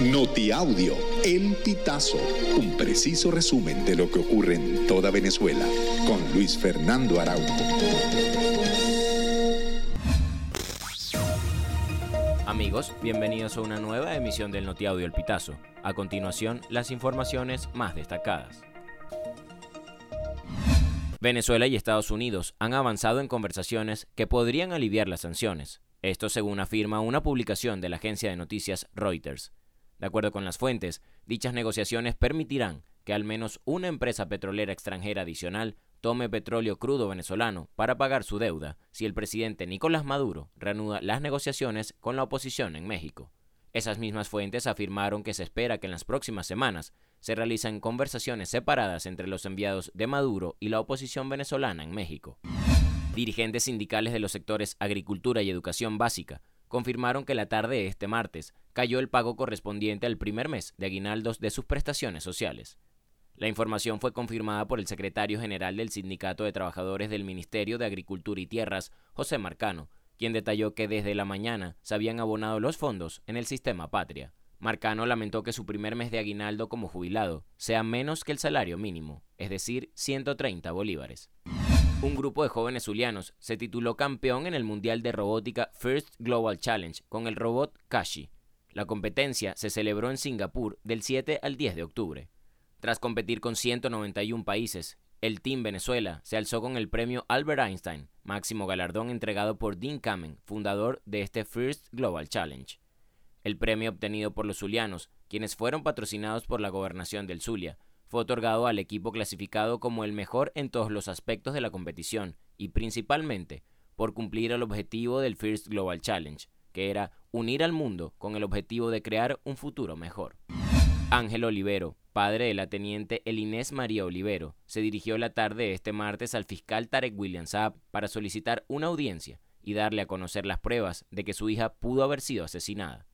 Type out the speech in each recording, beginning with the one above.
Notiaudio, El Pitazo, un preciso resumen de lo que ocurre en toda Venezuela, con Luis Fernando Araújo. Amigos, bienvenidos a una nueva emisión del Notiaudio El Pitazo. A continuación, las informaciones más destacadas. Venezuela y Estados Unidos han avanzado en conversaciones que podrían aliviar las sanciones. Esto según afirma una publicación de la agencia de noticias Reuters. De acuerdo con las fuentes, dichas negociaciones permitirán que al menos una empresa petrolera extranjera adicional tome petróleo crudo venezolano para pagar su deuda si el presidente Nicolás Maduro reanuda las negociaciones con la oposición en México. Esas mismas fuentes afirmaron que se espera que en las próximas semanas se realicen conversaciones separadas entre los enviados de Maduro y la oposición venezolana en México. Dirigentes sindicales de los sectores agricultura y educación básica confirmaron que la tarde de este martes cayó el pago correspondiente al primer mes de aguinaldos de sus prestaciones sociales. La información fue confirmada por el secretario general del Sindicato de Trabajadores del Ministerio de Agricultura y Tierras, José Marcano, quien detalló que desde la mañana se habían abonado los fondos en el sistema Patria. Marcano lamentó que su primer mes de aguinaldo como jubilado sea menos que el salario mínimo, es decir, 130 bolívares un grupo de jóvenes zulianos se tituló campeón en el Mundial de Robótica First Global Challenge con el robot Kashi. La competencia se celebró en Singapur del 7 al 10 de octubre. Tras competir con 191 países, el Team Venezuela se alzó con el premio Albert Einstein, máximo galardón entregado por Dean Kamen, fundador de este First Global Challenge. El premio obtenido por los zulianos, quienes fueron patrocinados por la gobernación del Zulia, otorgado al equipo clasificado como el mejor en todos los aspectos de la competición y principalmente por cumplir el objetivo del First Global Challenge, que era unir al mundo con el objetivo de crear un futuro mejor. Ángel Olivero, padre de la teniente Elinés María Olivero, se dirigió la tarde de este martes al fiscal Tarek William Saab para solicitar una audiencia y darle a conocer las pruebas de que su hija pudo haber sido asesinada.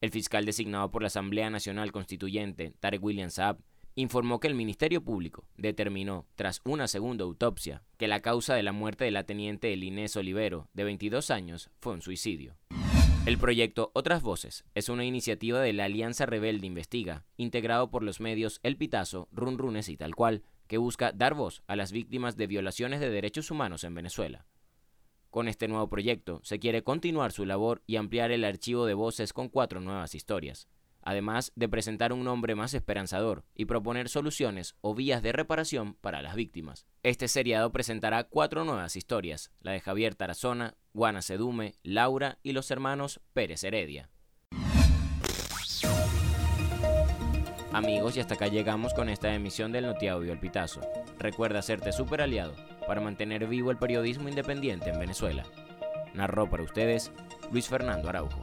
El fiscal designado por la Asamblea Nacional Constituyente, Tarek William Saab, informó que el Ministerio Público determinó, tras una segunda autopsia, que la causa de la muerte de la teniente Inés Olivero, de 22 años, fue un suicidio. El proyecto Otras Voces es una iniciativa de la Alianza Rebelde Investiga, integrado por los medios El Pitazo, Run Runes y Tal Cual, que busca dar voz a las víctimas de violaciones de derechos humanos en Venezuela. Con este nuevo proyecto se quiere continuar su labor y ampliar el archivo de voces con cuatro nuevas historias además de presentar un nombre más esperanzador y proponer soluciones o vías de reparación para las víctimas. Este seriado presentará cuatro nuevas historias, la de Javier Tarazona, Juana Sedume, Laura y los hermanos Pérez Heredia. Amigos, y hasta acá llegamos con esta emisión del Notiaudio El Pitazo. Recuerda hacerte super aliado para mantener vivo el periodismo independiente en Venezuela. Narró para ustedes Luis Fernando Araujo.